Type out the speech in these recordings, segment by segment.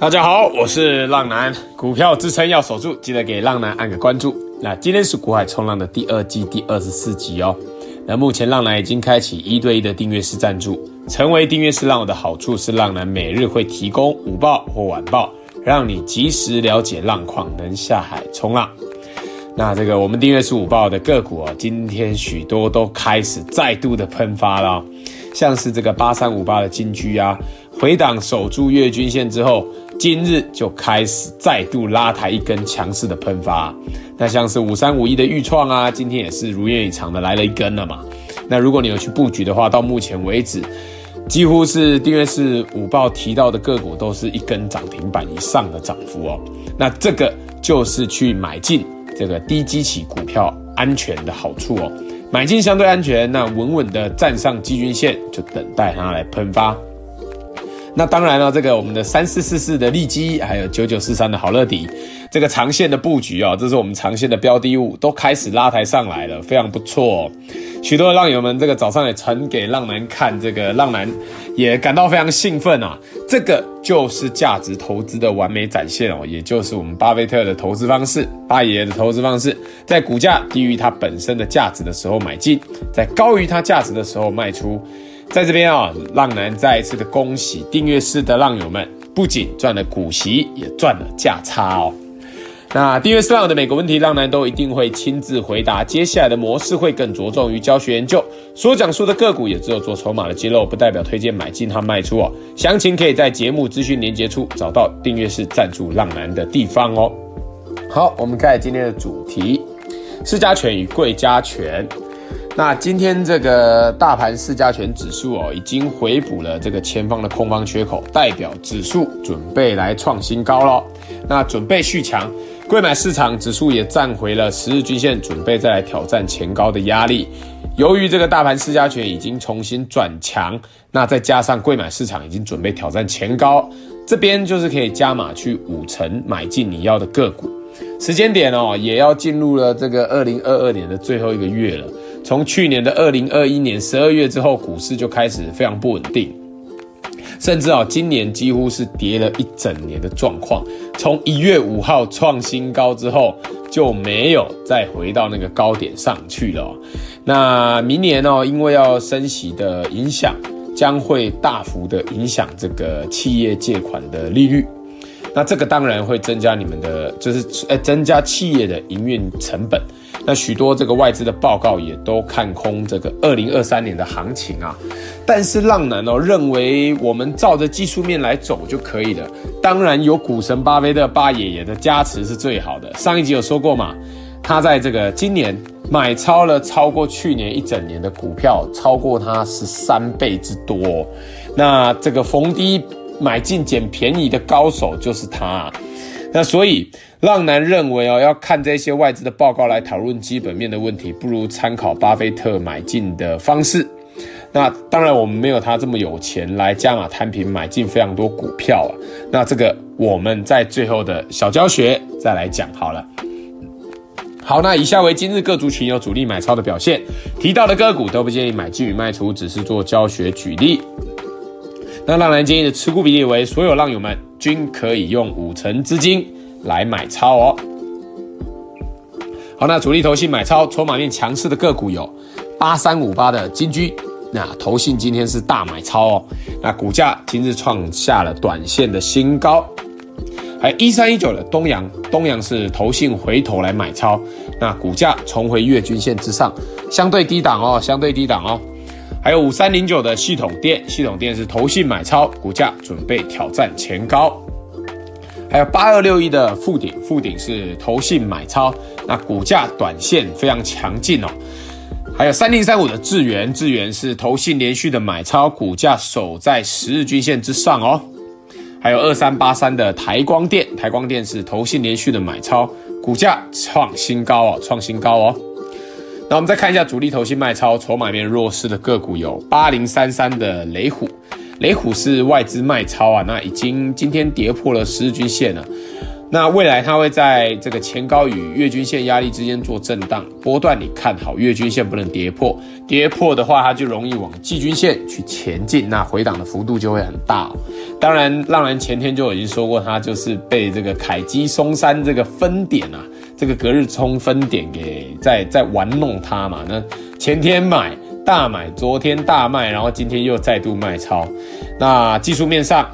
大家好，我是浪男，股票支撑要守住，记得给浪男按个关注。那今天是股海冲浪的第二季第二十四集哦。那目前浪男已经开启一对一的订阅式赞助，成为订阅式浪友的好处是，浪男每日会提供午报或晚报，让你及时了解浪况，能下海冲浪。那这个我们订阅式午报的个股哦，今天许多都开始再度的喷发了，像是这个八三五八的金居啊，回档守住月均线之后。今日就开始再度拉抬一根强势的喷发，那像是五三五一的钰创啊，今天也是如愿以偿的来了一根了嘛。那如果你有去布局的话，到目前为止，几乎是订阅式午报提到的个股都是一根涨停板以上的涨幅哦。那这个就是去买进这个低基期股票安全的好处哦，买进相对安全，那稳稳的站上基均线，就等待它来喷发。那当然了，这个我们的三四四四的利基，还有九九四三的好乐迪，这个长线的布局啊，这是我们长线的标的物，都开始拉抬上来了，非常不错哦。许多的浪友们，这个早上也传给浪男看，这个浪男也感到非常兴奋啊。这个就是价值投资的完美展现哦，也就是我们巴菲特的投资方式，巴爷爷的投资方式，在股价低于它本身的价值的时候买进，在高于它价值的时候卖出。在这边啊，浪男再一次的恭喜订阅式的浪友们，不仅赚了股息，也赚了价差哦。那订阅式浪友的每个问题，浪男都一定会亲自回答。接下来的模式会更着重于教学研究，所讲述的个股也只有做筹码的揭露，不代表推荐买进和卖出哦。详情可以在节目资讯连接处找到订阅式赞助浪男的地方哦。好，我们开始今天的主题：私家权与贵家权。那今天这个大盘市加权指数哦，已经回补了这个前方的空方缺口，代表指数准备来创新高了。那准备续强，贵买市场指数也站回了十日均线，准备再来挑战前高的压力。由于这个大盘市加权已经重新转强，那再加上贵买市场已经准备挑战前高，这边就是可以加码去五成买进你要的个股。时间点哦，也要进入了这个二零二二年的最后一个月了。从去年的二零二一年十二月之后，股市就开始非常不稳定，甚至啊，今年几乎是跌了一整年的状况。从一月五号创新高之后，就没有再回到那个高点上去了。那明年哦，因为要升息的影响，将会大幅的影响这个企业借款的利率。那这个当然会增加你们的，就是呃，增加企业的营运成本。那许多这个外资的报告也都看空这个二零二三年的行情啊，但是浪男哦认为我们照着技术面来走就可以了。当然有股神巴菲特巴爷爷的加持是最好的。上一集有说过嘛，他在这个今年买超了超过去年一整年的股票，超过他十三倍之多。那这个逢低买进捡便宜的高手就是他。那所以，浪男认为哦，要看这些外资的报告来讨论基本面的问题，不如参考巴菲特买进的方式。那当然，我们没有他这么有钱来加码摊平买进非常多股票啊。那这个我们在最后的小教学再来讲好了。好，那以下为今日各族群有主力买超的表现，提到的个股都不建议买进与卖出，只是做教学举例。那浪男建议的持股比例为，所有浪友们均可以用五成资金来买超哦。好，那主力投信买超筹码面强势的个股有八三五八的金居，那投信今天是大买超哦，那股价今日创下了短线的新高。还一三一九的东阳，东阳是投信回头来买超，那股价重回月均线之上，相对低档哦，相对低档哦。还有五三零九的系统电，系统电是投信买超，股价准备挑战前高。还有八二六一的富鼎，富鼎是投信买超，那股价短线非常强劲哦。还有三零三五的智源，智源是投信连续的买超，股价守在十日均线之上哦。还有二三八三的台光电，台光电是投信连续的买超，股价创新高哦，创新高哦。那我们再看一下主力投信卖超筹码面弱势的个股有八零三三的雷虎，雷虎是外资卖超啊，那已经今天跌破了十日均线了。那未来它会在这个前高与月均线压力之间做震荡波段，你看好月均线不能跌破，跌破的话它就容易往季均线去前进，那回档的幅度就会很大哦。当然，浪人前天就已经说过，它就是被这个凯基松山这个分点啊，这个隔日冲分点给在在玩弄它嘛。那前天买大买，昨天大卖，然后今天又再度卖超。那技术面上。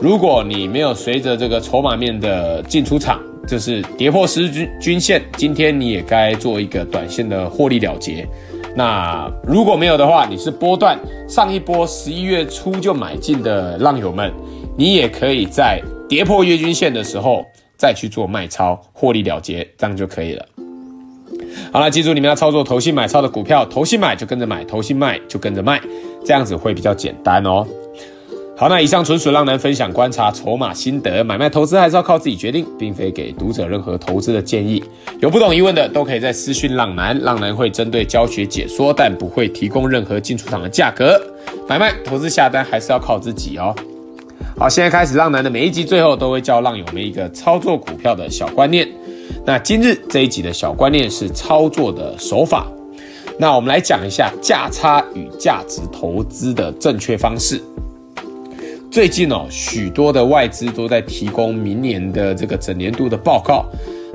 如果你没有随着这个筹码面的进出场，就是跌破十日均均线，今天你也该做一个短线的获利了结。那如果没有的话，你是波段上一波十一月初就买进的浪友们，你也可以在跌破月均线的时候再去做卖超获利了结，这样就可以了。好了，记住你们要操作投信买超的股票，投信买就跟着买，投信卖就跟着卖，这样子会比较简单哦。好，那以上纯属浪男分享观察筹码心得，买卖投资还是要靠自己决定，并非给读者任何投资的建议。有不懂疑问的都可以在私讯浪男，浪男会针对教学解说，但不会提供任何进出场的价格。买卖投资下单还是要靠自己哦。好，现在开始，浪男的每一集最后都会教浪友们一个操作股票的小观念。那今日这一集的小观念是操作的手法。那我们来讲一下价差与价值投资的正确方式。最近哦，许多的外资都在提供明年的这个整年度的报告。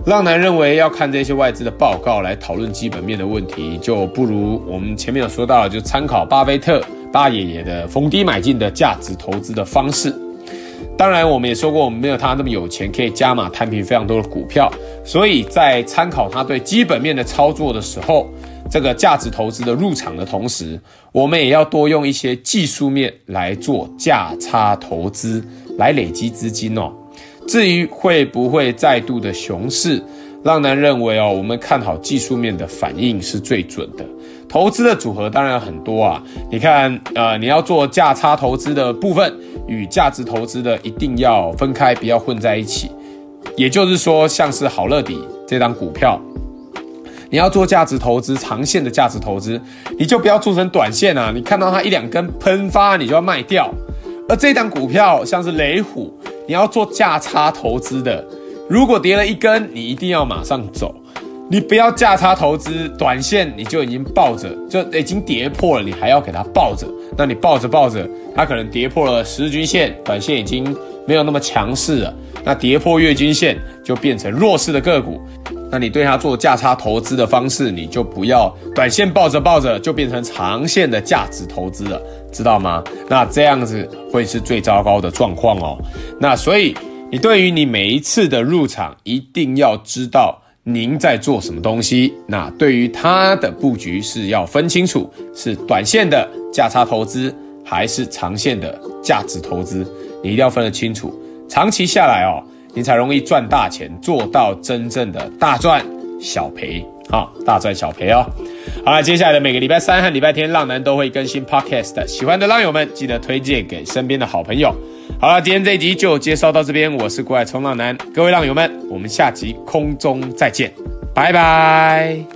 浪男认为要看这些外资的报告来讨论基本面的问题，就不如我们前面有说到了，就参考巴菲特巴爷爷的逢低买进的价值投资的方式。当然，我们也说过，我们没有他那么有钱，可以加码摊平非常多的股票，所以在参考他对基本面的操作的时候。这个价值投资的入场的同时，我们也要多用一些技术面来做价差投资，来累积资金哦。至于会不会再度的熊市，浪男认为哦，我们看好技术面的反应是最准的。投资的组合当然很多啊，你看，呃，你要做价差投资的部分与价值投资的一定要分开，不要混在一起。也就是说，像是好乐迪这档股票。你要做价值投资，长线的价值投资，你就不要做成短线啊！你看到它一两根喷发，你就要卖掉。而这档股票像是雷虎，你要做价差投资的，如果跌了一根，你一定要马上走。你不要价差投资，短线你就已经抱着，就已经跌破了，你还要给它抱着。那你抱着抱着，它可能跌破了十日均线，短线已经没有那么强势了。那跌破月均线就变成弱势的个股。那你对它做价差投资的方式，你就不要短线抱着抱着就变成长线的价值投资了，知道吗？那这样子会是最糟糕的状况哦。那所以你对于你每一次的入场，一定要知道您在做什么东西。那对于它的布局是要分清楚，是短线的价差投资还是长线的价值投资，你一定要分得清楚。长期下来哦。你才容易赚大钱，做到真正的大赚小赔，好，大赚小赔哦。好了，接下来的每个礼拜三和礼拜天，浪男都会更新 Podcast，喜欢的浪友们记得推荐给身边的好朋友。好了，今天这一集就介绍到这边，我是股海冲浪男，各位浪友们，我们下集空中再见，拜拜。